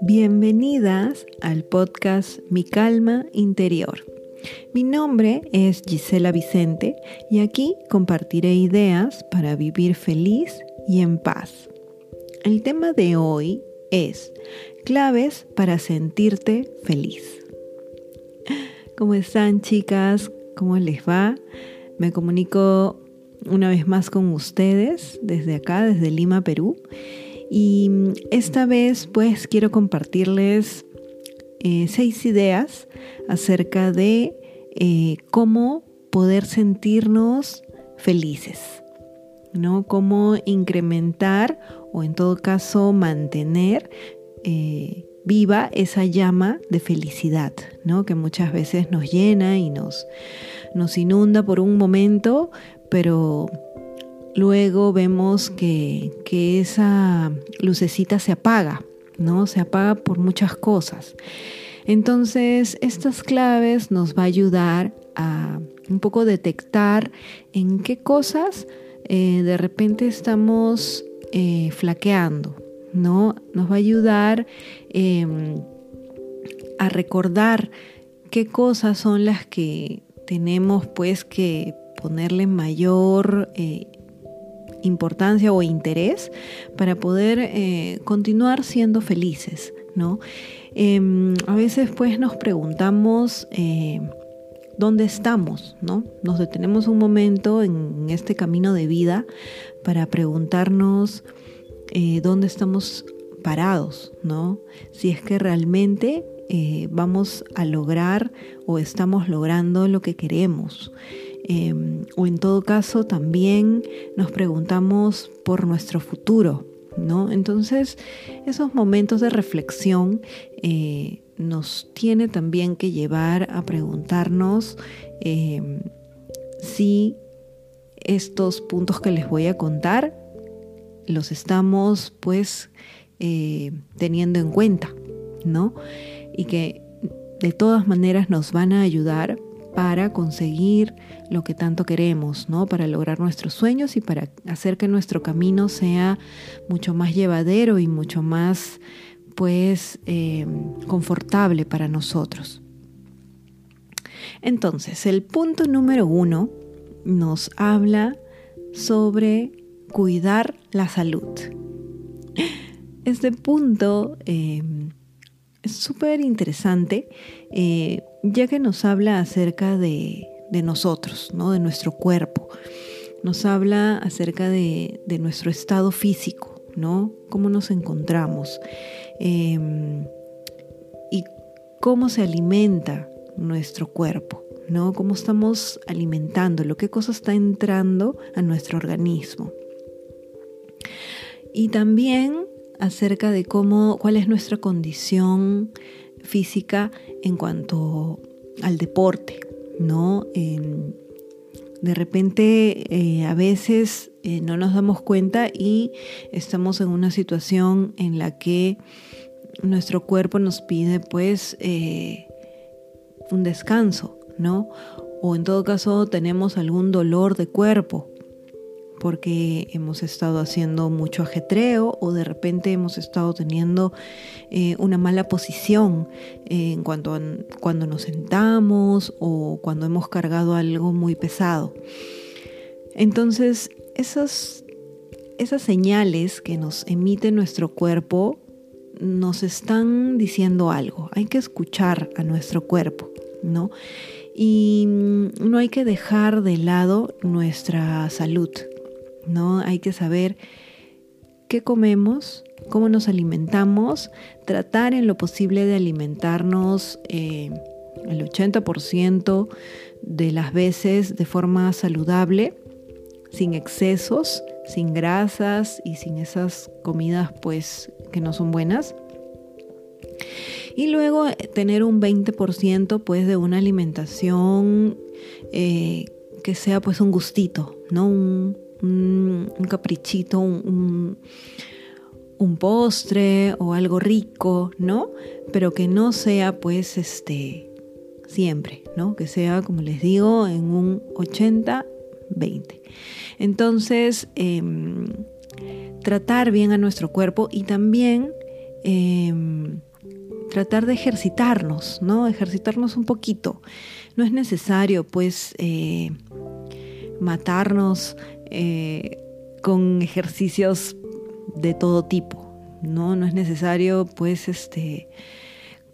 Bienvenidas al podcast Mi Calma Interior. Mi nombre es Gisela Vicente y aquí compartiré ideas para vivir feliz y en paz. El tema de hoy es claves para sentirte feliz. ¿Cómo están chicas? ¿Cómo les va? Me comunico una vez más con ustedes desde acá, desde Lima, Perú. Y esta vez pues quiero compartirles eh, seis ideas acerca de eh, cómo poder sentirnos felices, ¿no? Cómo incrementar o en todo caso mantener eh, viva esa llama de felicidad, ¿no? Que muchas veces nos llena y nos, nos inunda por un momento, pero luego vemos que, esa lucecita se apaga, ¿no? Se apaga por muchas cosas. Entonces, estas claves nos va a ayudar a un poco detectar en qué cosas eh, de repente estamos eh, flaqueando, ¿no? Nos va a ayudar em, a recordar qué cosas son las que tenemos pues que ponerle mayor eh, importancia o interés para poder eh, continuar siendo felices, ¿no? Em, a veces pues nos preguntamos eh, dónde estamos, ¿no? Nos detenemos un momento en este camino de vida para preguntarnos dónde estamos parados, ¿no? Si es que realmente vamos a lograr o estamos logrando lo que queremos. Em, o en todo caso también nos preguntamos por nuestro futuro, ¿no? Entonces, esos momentos de reflexión eh, nos tiene también que llevar a preguntarnos em, si estos puntos que les voy a contar los estamos pues eh, teniendo en cuenta, ¿no? Y que de todas maneras nos van a ayudar para conseguir lo que tanto queremos, ¿no? Para lograr nuestros sueños y para hacer que nuestro camino sea mucho más llevadero y mucho más, pues, em, confortable para nosotros. Entonces, el punto número uno nos habla sobre cuidar la salud. Este punto em, es súper interesante eh, ya que nos habla acerca de, nosotros, ¿no? de nuestro cuerpo. Nos habla acerca de, nuestro estado físico, ¿no? Cómo nos encontramos em, y cómo se alimenta nuestro cuerpo, ¿no? Cómo estamos alimentándolo, qué cosa está entrando a nuestro organismo. Y también acerca de cómo, cuál es nuestra condición física en cuanto al deporte, ¿no? de repente eh, a veces eh, no nos damos cuenta y estamos en una situación en la que nuestro cuerpo nos pide pues eh, un descanso, ¿no? O en todo caso tenemos algún dolor de cuerpo, porque hemos estado haciendo mucho ajetreo o de repente hemos estado teniendo eh, una mala posición en cuanto a cuando nos sentamos o cuando hemos cargado algo muy pesado. Entonces, esas, esas señales que nos emite nuestro cuerpo nos están diciendo algo. Hay que escuchar a nuestro cuerpo, ¿no? Y no hay que dejar de lado nuestra salud. ¿No? Hay que saber qué comemos, cómo nos alimentamos, tratar en lo posible de alimentarnos eh, el 80% de las veces de forma saludable, sin excesos, sin grasas y sin esas comidas pues que no son buenas. Y luego eh, tener un 20% pues de una alimentación eh, que sea pues un gustito, ¿no? Un, un, caprichito, un, postre o algo rico, ¿no? Pero que no sea pues este siempre, ¿no? Que sea, como les digo, en un 80, 20. Entonces, em, tratar bien a nuestro cuerpo y también em, tratar de ejercitarnos, ¿no? Ejercitarnos un poquito. No es necesario, pues, eh, matarnos eh, con ejercicios de todo tipo, ¿no? No es necesario, pues, este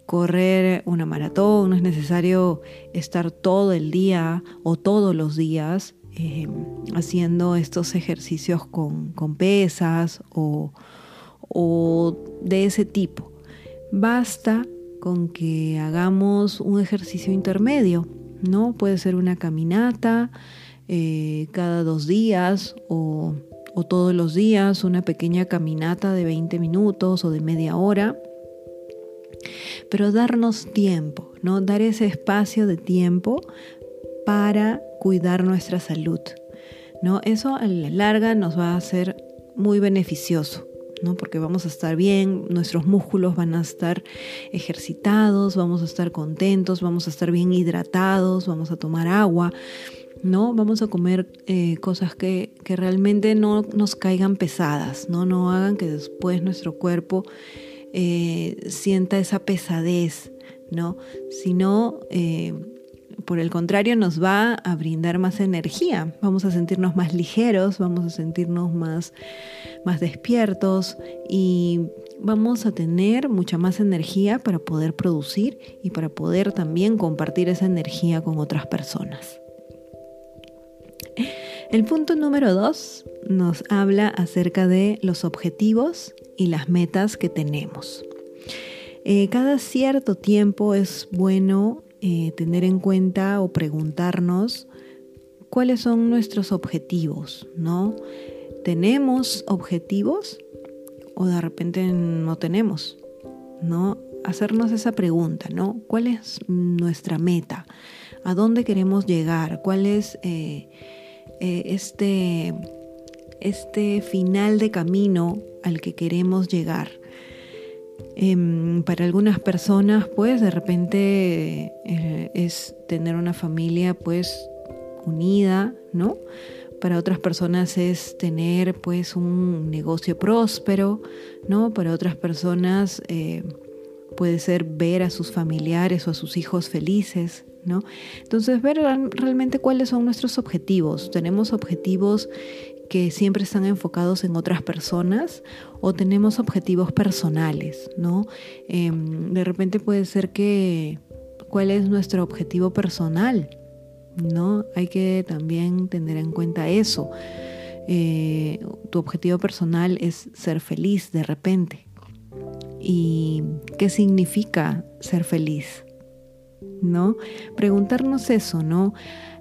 correr una maratón, no es necesario estar todo el día o todos los días em, haciendo estos ejercicios con, pesas o, o, de ese tipo. Basta con que hagamos un ejercicio intermedio, ¿no? Puede ser una caminata eh, cada dos días o, todos los días, una pequeña caminata de 20 minutos o de media hora pero darnos tiempo, ¿no? Dar ese espacio de tiempo para cuidar nuestra salud, ¿no? Eso a la larga nos va a ser muy beneficioso. ¿no? Porque vamos a estar bien, nuestros músculos van a estar ejercitados, vamos a estar contentos, vamos a estar bien hidratados, vamos a tomar agua, ¿no? Vamos a comer eh, cosas que, que, realmente no nos caigan pesadas, ¿no? No hagan que después nuestro cuerpo eh, sienta esa pesadez, ¿no? Sino, eh, por el contrario, nos va a brindar más energía. Vamos a sentirnos más ligeros, vamos a sentirnos más, más despiertos y vamos a tener mucha más energía para poder producir y para poder también compartir esa energía con otras personas. El punto número dos nos habla acerca de los objetivos y las metas que tenemos. Eh, cada cierto tiempo es bueno eh, tener en cuenta o preguntarnos cuáles son nuestros objetivos, ¿no? ¿Tenemos objetivos o de repente no tenemos? ¿No? Hacernos esa pregunta, ¿no? ¿Cuál es nuestra meta? ¿A dónde queremos llegar? ¿Cuál es eh, este este final de camino al que queremos llegar. Em, para algunas personas, pues de repente eh, es tener una familia, pues unida, ¿no? Para otras personas es tener, pues, un negocio próspero, ¿no? Para otras personas eh, puede ser ver a sus familiares o a sus hijos felices, Entonces, ver realmente cuáles son nuestros objetivos. Tenemos objetivos que siempre están enfocados en otras personas o tenemos objetivos personales, ¿no? Em, de repente puede ser que, ¿cuál es nuestro objetivo personal? ¿No? Hay que también tener en cuenta eso. Eh, tu objetivo personal es ser feliz de repente. ¿Y qué significa ser feliz? ¿No? Preguntarnos eso, ¿no?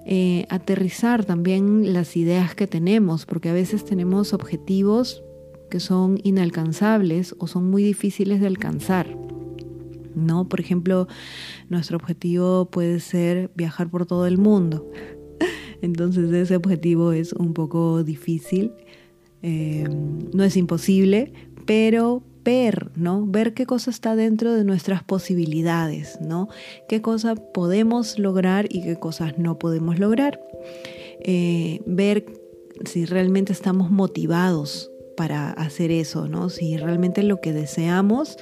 Eh, aterrizar también las ideas que tenemos, porque a veces tenemos objetivos que son inalcanzables o son muy difíciles de alcanzar. ¿no? Por ejemplo, nuestro objetivo puede ser viajar por todo el mundo. Entonces ese objetivo es un poco difícil. Eh, no es imposible, pero ver, ¿no? Ver qué cosa está dentro de nuestras posibilidades, ¿no? Qué cosa podemos lograr y qué cosas no podemos lograr. Eh, ver si realmente estamos motivados para hacer eso, ¿no? Si realmente lo que deseamos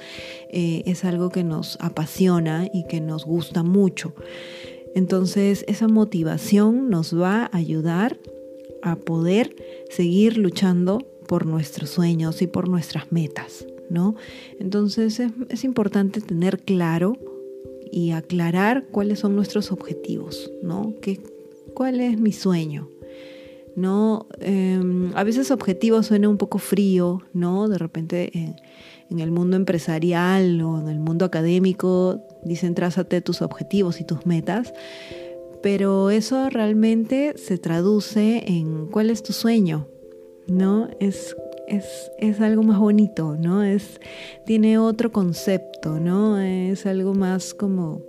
eh, es algo que nos apasiona y que nos gusta mucho. Entonces, esa motivación nos va a ayudar a poder seguir luchando por nuestros sueños y por nuestras metas. ¿No? Entonces es, importante tener claro y aclarar cuáles son nuestros objetivos, ¿no? ¿Cuál es mi sueño? ¿No? Em, a veces objetivo suena un poco frío, ¿no? De repente en el mundo empresarial o en el mundo académico dicen trázate tus objetivos y tus metas, pero eso realmente se traduce en cuál es tu sueño, ¿no? Es es, algo más bonito, ¿no? Es, tiene otro concepto, ¿no? Es algo más como,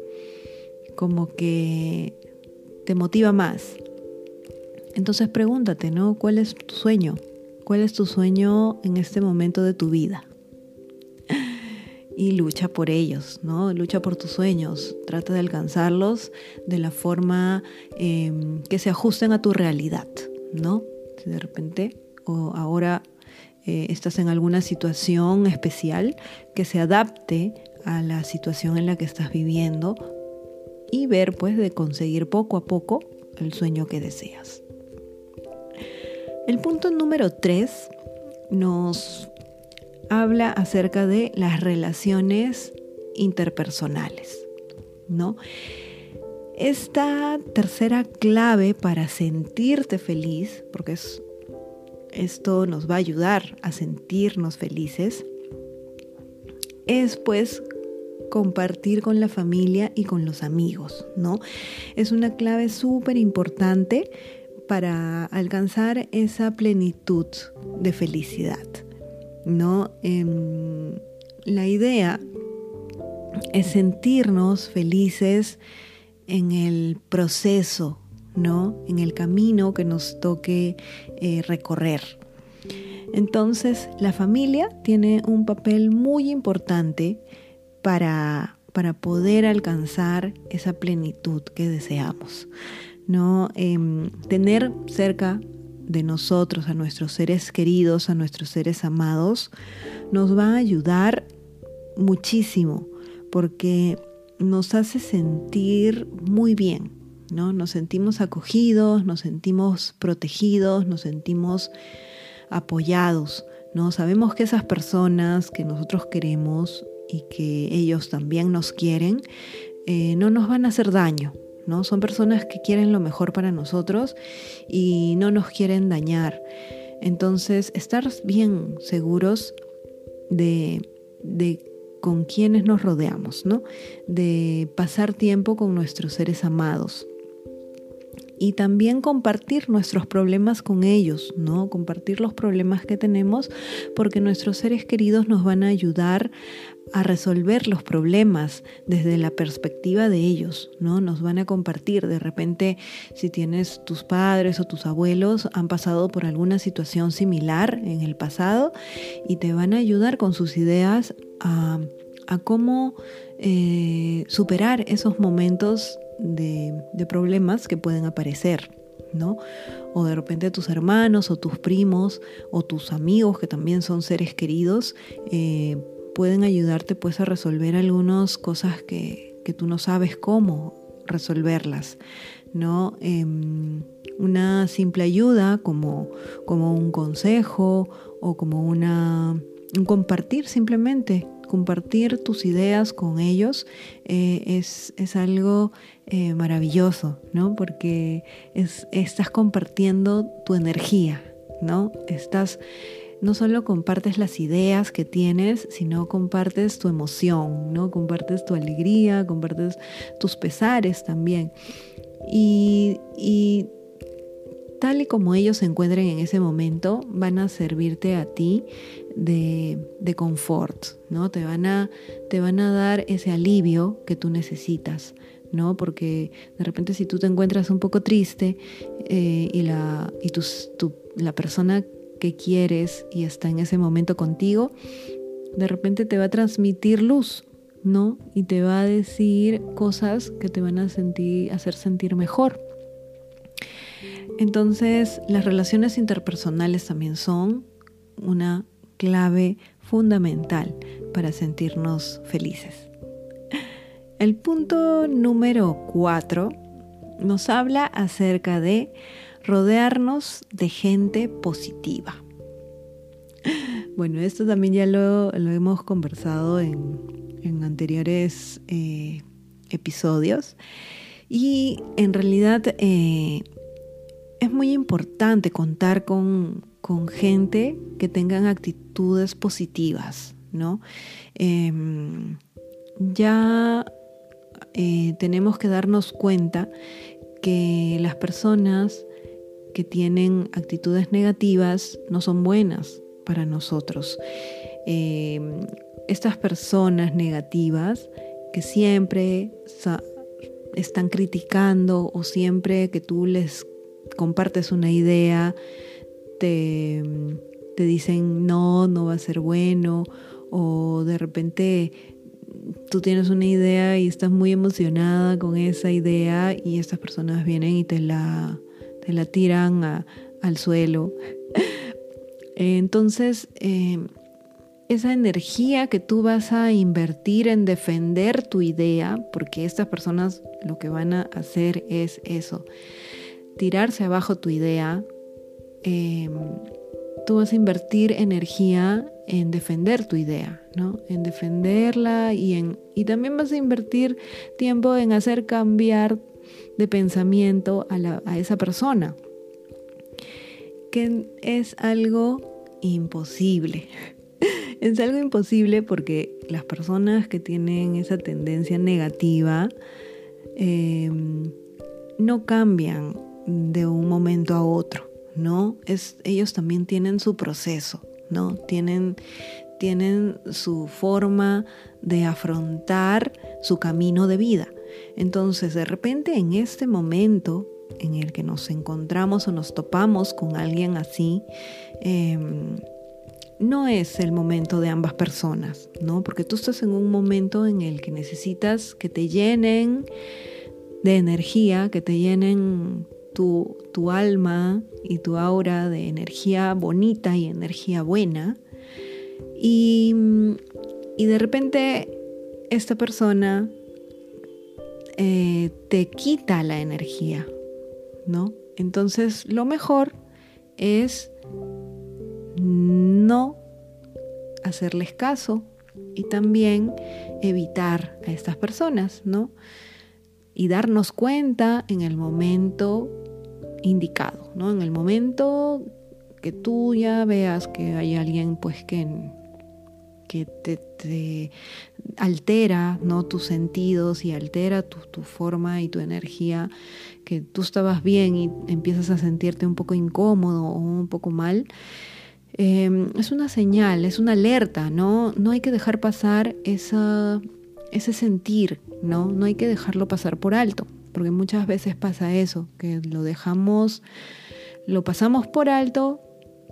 como que te motiva más. Entonces pregúntate, ¿no? ¿Cuál es tu sueño? ¿Cuál es tu sueño en este momento de tu vida? Y lucha por ellos, ¿no? Lucha por tus sueños. Trata de alcanzarlos de la forma em, que se ajusten a tu realidad, ¿no? Si de repente o ahora eh, estás en alguna situación especial que se adapte a la situación en la que estás viviendo y ver pues de conseguir poco a poco el sueño que deseas. El punto número 3 nos habla acerca de las relaciones interpersonales, ¿no? Esta tercera clave para sentirte feliz, porque esto nos va a ayudar a sentirnos felices, es pues compartir con la familia y con los amigos, ¿no? Es una clave súper importante para alcanzar esa plenitud de felicidad, ¿no? Em, la idea es sentirnos felices en el proceso, ¿no? En el camino que nos toque eh, recorrer. Entonces, la familia tiene un papel muy importante para, para poder alcanzar esa plenitud que deseamos. ¿no? Em, tener cerca de nosotros, a nuestros seres queridos, a nuestros seres amados, nos va a ayudar muchísimo porque nos hace sentir muy bien, ¿no? Nos sentimos acogidos, nos sentimos protegidos, nos sentimos apoyados, ¿no? Sabemos que esas personas que nosotros queremos y que ellos también nos quieren, eh, no nos van a hacer daño, ¿no? Son personas que quieren lo mejor para nosotros y no nos quieren dañar. Entonces, estar bien seguros de, con quienes nos rodeamos. De pasar tiempo con nuestros seres amados y también compartir nuestros problemas con ellos, ¿no? Compartir los problemas que tenemos porque nuestros seres queridos nos van a ayudar a resolver los problemas desde la perspectiva de ellos, ¿no? Nos van a compartir. De repente, si tienes tus padres o tus abuelos han pasado por alguna situación similar en el pasado y te van a ayudar con sus ideas a, cómo eh, superar esos momentos de, problemas que pueden aparecer. ¿no? O de repente tus hermanos o tus primos o tus amigos que también son seres queridos eh, pueden ayudarte pues a resolver algunas cosas que, que, tú no sabes cómo resolverlas, ¿no? Em, una simple ayuda como, como un consejo o como una, un compartir simplemente compartir tus ideas con ellos eh, es, es, algo eh, maravilloso, ¿no? Porque es, estás compartiendo tu energía, ¿no? Estás, no solo compartes las ideas que tienes, sino compartes tu emoción, ¿no? Compartes tu alegría, compartes tus pesares también. Y, y tal y como ellos se encuentren en ese momento, van a servirte a ti de, confort, ¿no? Te van, a, te van a dar ese alivio que tú necesitas, ¿no? Porque de repente si tú te encuentras un poco triste eh, y, la, y la persona que quieres y está en ese momento contigo, de repente te va a transmitir luz, ¿no? Y te va a decir cosas que te van a sentir, hacer sentir mejor. Entonces, las relaciones interpersonales también son una clave fundamental para sentirnos felices. El punto número cuatro nos habla acerca de rodearnos de gente positiva. Bueno, esto también ya lo, hemos conversado en, anteriores eh, episodios y en realidad eh, es muy importante contar con, gente que tengan actitudes positivas, ¿no? Em, ya eh, tenemos que darnos cuenta que las personas que tienen actitudes negativas no son buenas para nosotros. Em, estas personas negativas que siempre están criticando o siempre que tú les compartes una idea, te, dicen no, no va a ser bueno, o de repente tú tienes una idea y estás muy emocionada con esa idea y estas personas vienen y te la, te la tiran al suelo. Entonces, eh, esa energía que tú vas a invertir en defender tu idea, porque estas personas lo que van a hacer es eso, tirarse abajo tu idea, em, tú vas a invertir energía en defender tu idea, ¿no? En defenderla y, en, y también vas a invertir tiempo en hacer cambiar de pensamiento a, esa persona, que es algo imposible. es algo imposible porque las personas que tienen esa tendencia negativa em, no cambian de un momento a otro, ¿no? Ellos también tienen su proceso, ¿no? Tienen, tienen su forma de afrontar su camino de vida. Entonces, de repente, en este momento en el que nos encontramos o nos topamos con alguien así, em, no es el momento de ambas personas, ¿no? Porque tú estás en un momento en el que necesitas que te llenen de energía, que te llenen tu, alma y tu aura de energía bonita y energía buena. Y, y de repente esta persona eh, te quita la energía, ¿no? Entonces lo mejor es no hacerles caso y también evitar a estas personas, ¿no? Y darnos cuenta en el momento indicado, ¿no? En el momento que tú ya veas que hay alguien pues que, que te, altera ¿no? tus sentidos y altera tu, tu, forma y tu energía, que tú estabas bien y empiezas a sentirte un poco incómodo o un poco mal, Em, es una señal, es una alerta, ¿no? No hay que dejar pasar esa, ese sentir, ¿no? No hay que dejarlo pasar por alto, porque muchas veces pasa eso, que lo dejamos, lo pasamos por alto,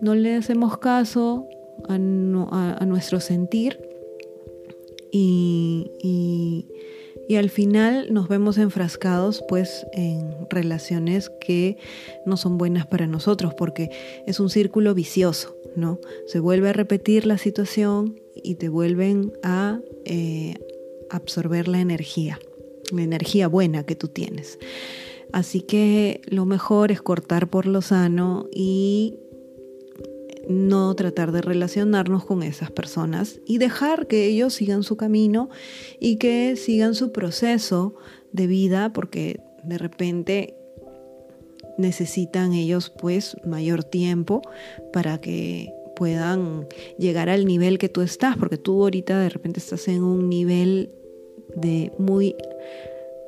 no le hacemos caso a, nuestro sentir y, y al final nos vemos enfrascados pues en relaciones que no son buenas para nosotros porque es un círculo vicioso, ¿no? Se vuelve a repetir la situación y te vuelven a eh, absorber la energía, la energía buena que tú tienes. Así que lo mejor es cortar por lo sano y no tratar de relacionarnos con esas personas y dejar que ellos sigan su camino y que sigan su proceso de vida porque de repente necesitan ellos pues mayor tiempo para que puedan llegar al nivel que tú estás, porque tú ahorita de repente estás en un nivel de muy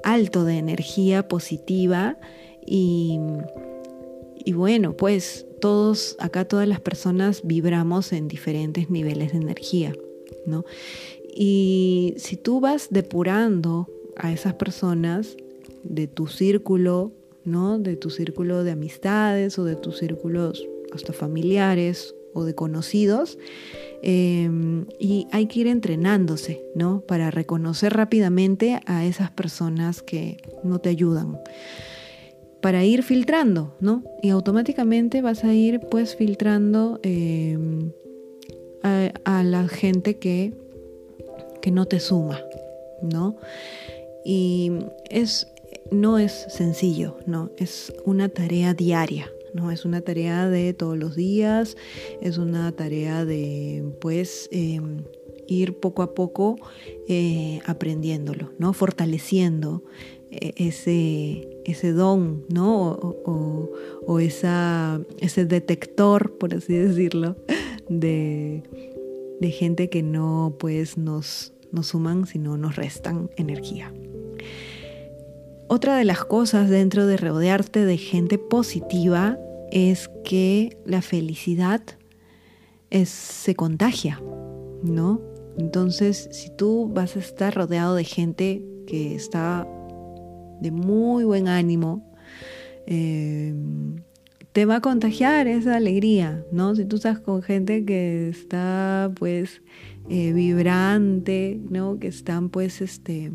alto de energía positiva y, y bueno, pues todos, acá todas las personas vibramos en diferentes niveles de energía, ¿no? Y si tú vas depurando a esas personas de tu círculo, ¿no? De tu círculo de amistades o de tus círculos hasta familiares o de conocidos, em, y hay que ir entrenándose, ¿no? Para reconocer rápidamente a esas personas que no te ayudan para ir filtrando, ¿no? Y automáticamente vas a ir pues filtrando em, a, la gente que, que no te suma, ¿no? Y es, no es sencillo, ¿no? Es una tarea diaria, ¿no? Es una tarea de todos los días, es una tarea de pues em, ir poco a poco eh, aprendiéndolo, ¿no? Fortaleciendo e, ese, ese don, ¿no? O, esa, ese detector, por así decirlo, de, gente que no pues nos, nos suman, sino nos restan energía. Otra de las cosas dentro de rodearte de gente positiva es que la felicidad se contagia, ¿no? Entonces, si tú vas a estar rodeado de gente que está de muy buen ánimo, eh, te va a contagiar esa alegría, ¿no? Si tú estás con gente que está pues eh, vibrante, ¿no? Que están pues este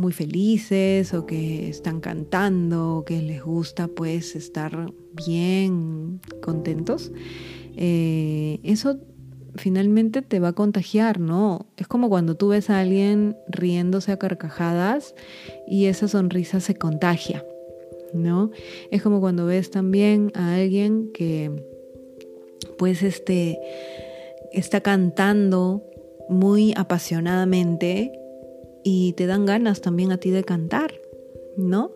muy felices o que están cantando o que les gusta pues estar bien contentos, eh, eso finalmente te va a contagiar, ¿no? Es como cuando tú ves a alguien riéndose a carcajadas y esa sonrisa se contagia, ¿no? Es como cuando ves también a alguien que pues este está cantando muy apasionadamente y te dan ganas también a ti de cantar, ¿no?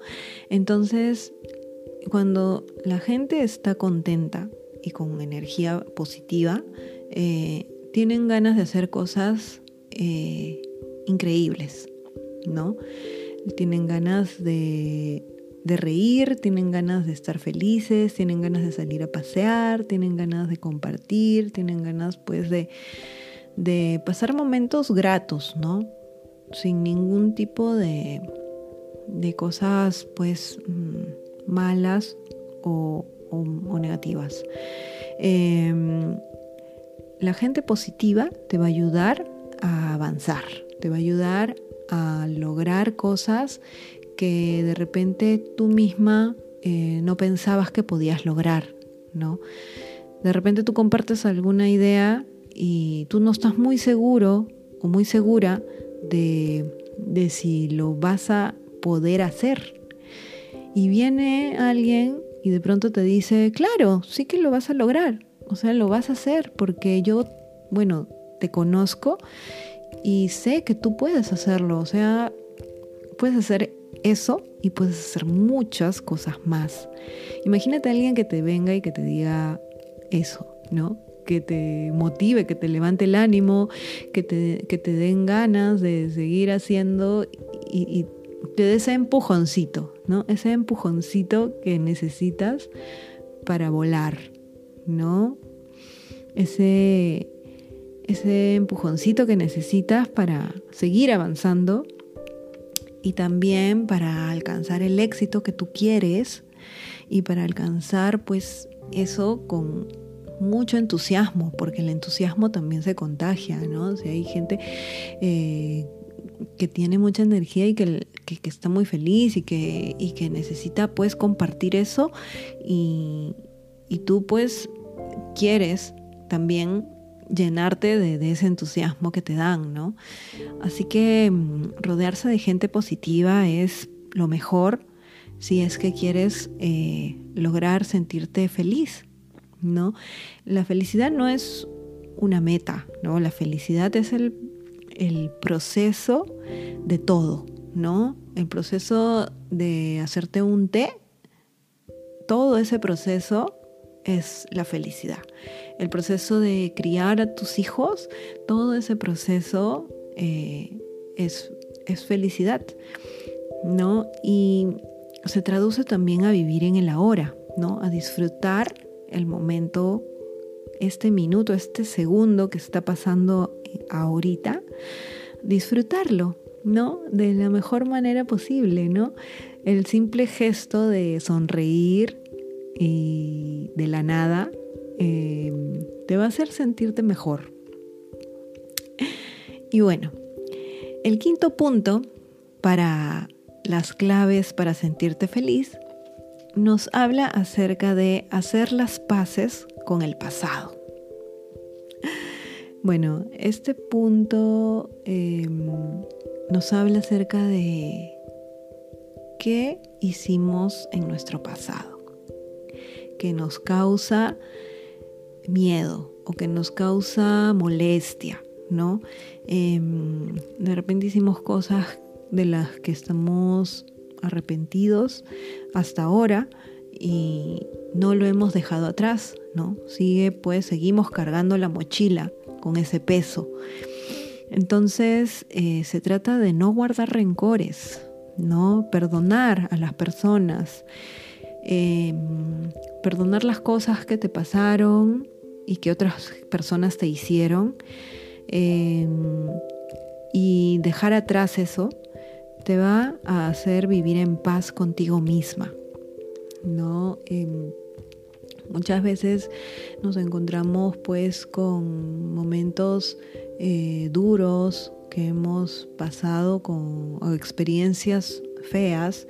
Entonces, cuando la gente está contenta y con energía positiva, eh, tienen ganas de hacer cosas eh, increíbles, ¿no? Tienen ganas de, de reír, tienen ganas de estar felices, tienen ganas de salir a pasear, tienen ganas de compartir, tienen ganas pues de, de pasar momentos gratos, ¿no? Sin ningún tipo de, de cosas pues mm, malas o, negativas. Em, la gente positiva te va a ayudar a avanzar, te va a ayudar a lograr cosas que de repente tú misma eh, no pensabas que podías lograr, ¿no? De repente tú compartes alguna idea y tú no estás muy seguro o muy segura de, si lo vas a poder hacer. Y viene alguien y de pronto te dice, claro, sí que lo vas a lograr, o sea, lo vas a hacer porque yo, bueno, te conozco y sé que tú puedes hacerlo, o sea, puedes hacer eso y puedes hacer muchas cosas más. Imagínate a alguien que te venga y que te diga eso, ¿no? Que te motive, que te levante el ánimo, que te, que te den ganas de seguir haciendo y, te dé ese empujoncito, ¿no? Ese empujoncito que necesitas para volar, ¿no? Ese, ese empujoncito que necesitas para seguir avanzando y también para alcanzar el éxito que tú quieres y para alcanzar pues eso con mucho entusiasmo, porque el entusiasmo también se contagia, ¿no? si hay gente eh, que tiene mucha energía y que, está muy feliz y que, que necesita pues compartir eso y, tú pues quieres también llenarte de, ese entusiasmo que te dan, ¿no? Así que mm, rodearse de gente positiva es lo mejor si es que quieres eh, lograr sentirte feliz. ¿No? La felicidad no es una meta, ¿no? La felicidad es el, proceso de todo, ¿no? El proceso de hacerte un té, todo ese proceso es la felicidad. El proceso de criar a tus hijos, todo ese proceso eh, es, es felicidad, ¿no? Y se traduce también a vivir en el ahora, ¿no? A disfrutar el momento, este minuto, este segundo que está pasando ahorita, disfrutarlo, ¿no? De la mejor manera posible, ¿no? El simple gesto de sonreír y de la nada em, te va a hacer sentirte mejor. Y bueno, el quinto punto para las claves para sentirte feliz nos habla acerca de hacer las paces con el pasado. Bueno, este punto em, nos habla acerca de qué hicimos en nuestro pasado, que nos causa miedo o que nos causa molestia, ¿no? Em, de repente hicimos cosas de las que estamos arrepentidos hasta ahora y no lo hemos dejado atrás, ¿no? Sigue, pues seguimos cargando la mochila con ese peso. Entonces eh, se trata de no guardar rencores, ¿no? Perdonar a las personas, em, perdonar las cosas que te pasaron y que otras personas te hicieron em, y dejar atrás eso te va a hacer vivir en paz contigo misma. ¿no? Em, muchas veces nos encontramos pues con momentos eh, duros que hemos pasado con experiencias feas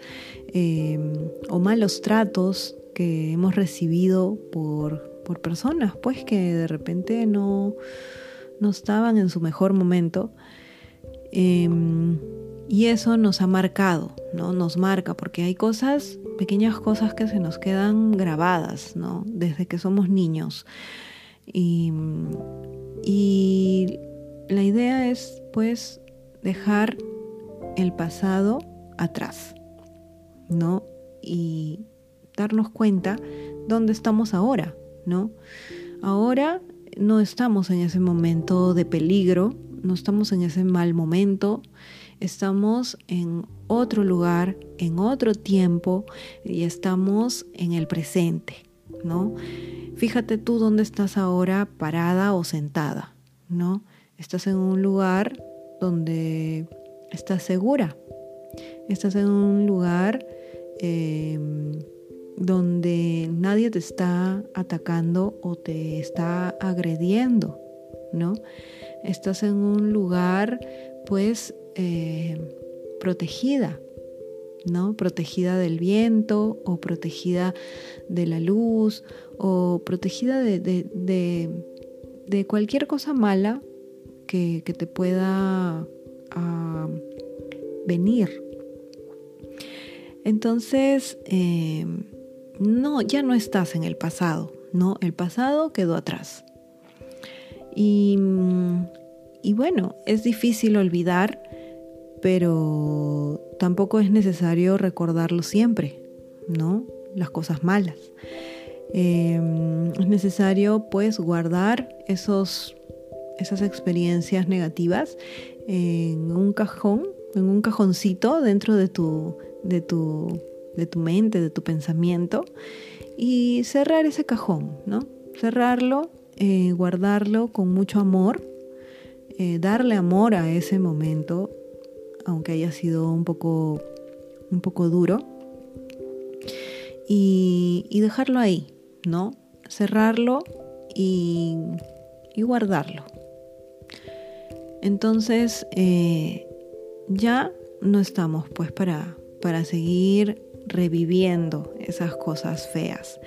em, o malos tratos que hemos recibido por, personas, pues que de repente no, no estaban en su mejor momento. Em, y eso nos ha marcado, ¿no? Nos marca, porque hay cosas, pequeñas cosas que se nos quedan grabadas, ¿no? Desde que somos niños. Y, y la idea es, pues, dejar el pasado atrás, ¿no? Y darnos cuenta dónde estamos ahora, ¿no? Ahora no estamos en ese momento de peligro, no estamos en ese mal momento, estamos en otro lugar, en otro tiempo y estamos en el presente, ¿no? Fíjate tú dónde estás ahora parada o sentada, ¿no? Estás en un lugar donde estás segura, estás en un lugar em, donde nadie te está atacando o te está agrediendo, ¿no? Estás en un lugar pues eh, protegida, ¿no? Protegida del viento o protegida de la luz o protegida de, cualquier cosa mala que, te pueda ah, venir. Entonces, em, no, ya no estás en el pasado, ¿no? El pasado quedó atrás. Y, y bueno, es difícil olvidar pero tampoco es necesario recordarlo siempre, ¿no? Las cosas malas. Em, es necesario pues guardar esos, esas experiencias negativas en un cajón, en un cajoncito dentro de tu, de tu, de tu mente, de tu pensamiento y cerrar ese cajón, ¿no? Cerrarlo, eh, guardarlo con mucho amor, eh, darle amor a ese momento aunque haya sido un poco, un poco duro. Y, dejarlo ahí, ¿no? Cerrarlo y, guardarlo. Entonces, eh, ya no estamos pues para, para seguir reviviendo esas cosas feas.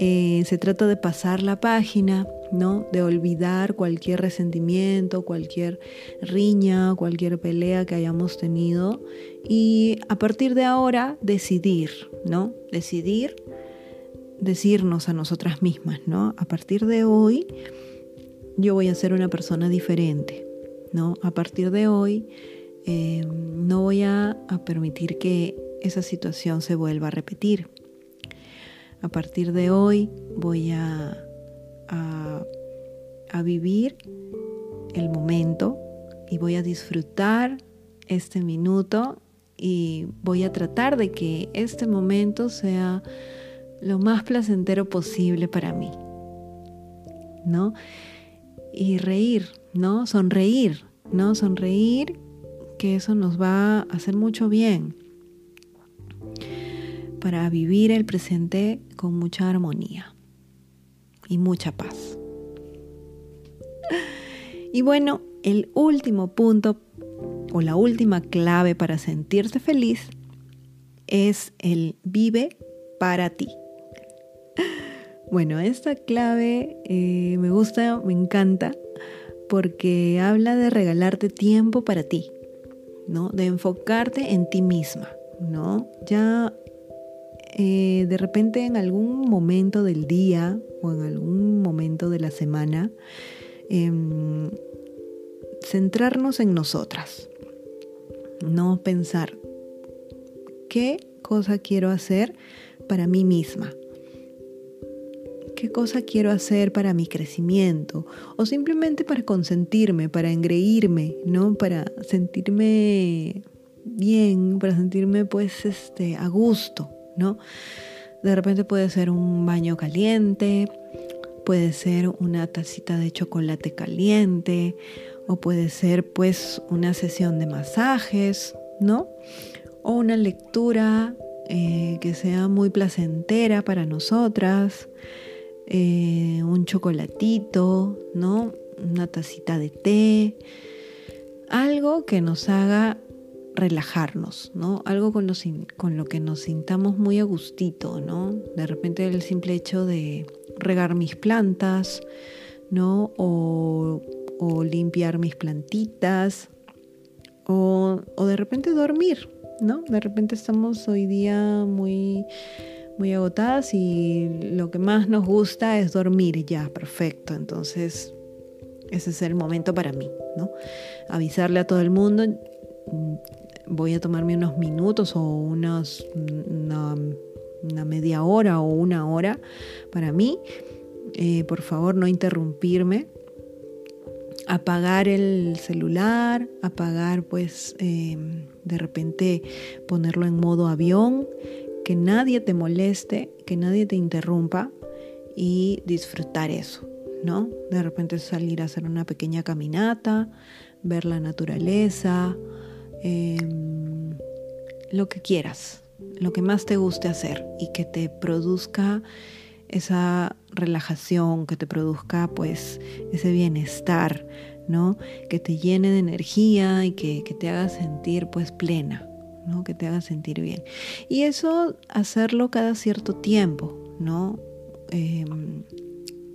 Eh, se trata de pasar la página, ¿no? De olvidar cualquier resentimiento, cualquier riña, cualquier pelea que hayamos tenido y a partir de ahora decidir, ¿no? Decidir decirnos a nosotras mismas, ¿no? A partir de hoy yo voy a ser una persona diferente, ¿no? A partir de hoy eh, no voy a permitir que esa situación se vuelva a repetir. A partir de hoy voy a, a, vivir el momento y voy a disfrutar este minuto y voy a tratar de que este momento sea lo más placentero posible para mí. ¿No? Y reír, ¿no? Sonreír, ¿no? Sonreír, que eso nos va a hacer mucho bien para vivir el presente con mucha armonía y mucha paz. Y bueno, el último punto o la última clave para sentirse feliz es el vive para ti. Bueno, esta clave eh, me gusta, me encanta, porque habla de regalarte tiempo para ti, ¿no? De enfocarte en ti misma, ¿no? Ya eh, de repente en algún momento del día o en algún momento de la semana, em, centrarnos en nosotras, no pensar qué cosa quiero hacer para mí misma, qué cosa quiero hacer para mi crecimiento o simplemente para consentirme, para engreírme, ¿no? Para sentirme bien, para sentirme pues este a gusto. De repente puede ser un baño caliente, puede ser una tacita de chocolate caliente o puede ser pues una sesión de masajes, ¿no? O una lectura eh, que sea muy placentera para nosotras, eh, un chocolatito, ¿no? Una tacita de té, algo que nos haga relajarnos, ¿no? Algo con lo, con lo que nos sintamos muy a gustito, ¿no? De repente el simple hecho de regar mis plantas, ¿no? O, limpiar mis plantitas, o, o, de repente dormir, ¿no? De repente estamos hoy día muy, muy agotadas y lo que más nos gusta es dormir, ya, perfecto. Entonces, ese es el momento para mí, ¿no? Avisarle a todo el mundo, voy a tomarme unos minutos o unos, una, media hora o una hora para mí. Eh, por favor, no interrumpirme. Apagar el celular, apagar pues em, de repente ponerlo en modo avión, que nadie te moleste, que nadie te interrumpa y disfrutar eso. ¿no? De repente salir a hacer una pequeña caminata, ver la naturaleza, em, lo que quieras, lo que más te guste hacer y que te produzca esa relajación, que te produzca pues ese bienestar, ¿no? Que te llene de energía y que, te haga sentir pues plena, ¿no? Que te haga sentir bien. Y eso hacerlo cada cierto tiempo, ¿no? Em,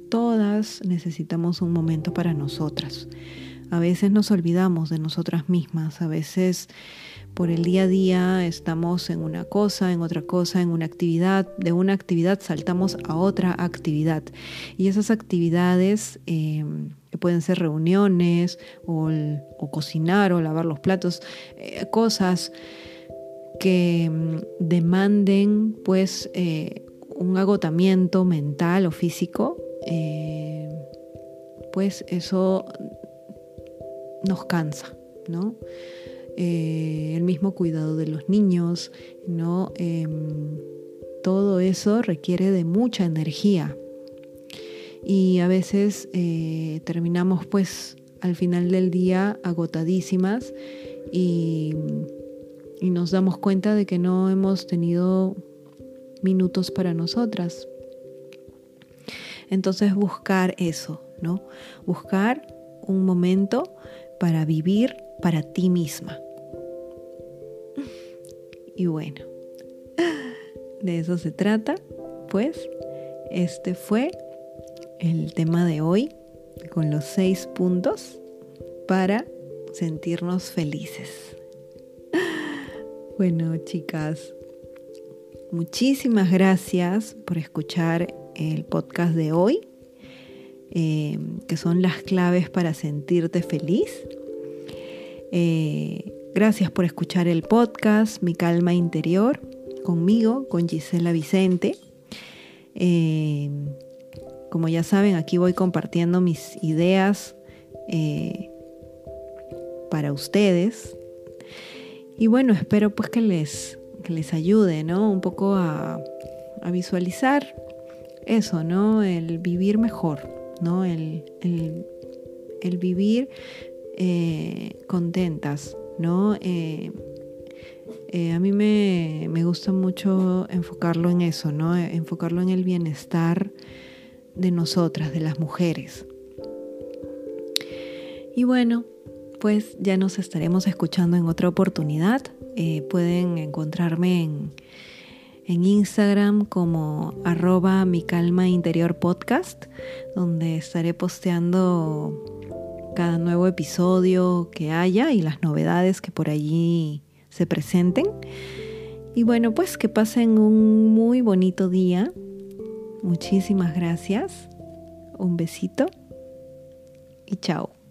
todas necesitamos un momento para nosotras. A veces nos olvidamos de nosotras mismas, a veces por el día a día estamos en una cosa, en otra cosa, en una actividad, de una actividad saltamos a otra actividad. Y esas actividades em, pueden ser reuniones o, cocinar o lavar los platos, eh, cosas que em, demanden pues eh, un agotamiento mental o físico eh, pues eso nos cansa, ¿no? Eh, el mismo cuidado de los niños, ¿no? Em, todo eso requiere de mucha energía y a veces eh, terminamos pues al final del día agotadísimas y, y nos damos cuenta de que no hemos tenido minutos para nosotras, entonces buscar eso, ¿no? Buscar un momento para vivir para ti misma. Y bueno, de eso se trata, pues este fue el tema de hoy con los seis puntos para sentirnos felices. Bueno, chicas, muchísimas gracias por escuchar el podcast de hoy, eh, que son las claves para sentirte feliz. Eh, gracias por escuchar el podcast Mi Calma Interior conmigo, con Gisela Vicente. Eh, como ya saben, aquí voy compartiendo mis ideas para ustedes. Y bueno, espero pues que les, les ayude, ¿no? Un poco a, a visualizar eso, ¿no? El vivir mejor, ¿no? El, vivir eh, contentas, ¿no? Eh, eh, a mí me, me, gusta mucho enfocarlo en eso, ¿no? Enfocarlo en el bienestar de nosotras, de las mujeres. Y bueno, pues ya nos estaremos escuchando en otra oportunidad. pueden encontrarme en en Instagram como arroba mi calma interior podcast, donde estaré posteando cada nuevo episodio que haya y las novedades que por allí se presenten. Y bueno, pues que pasen un muy bonito día. Muchísimas gracias. Un besito y chao.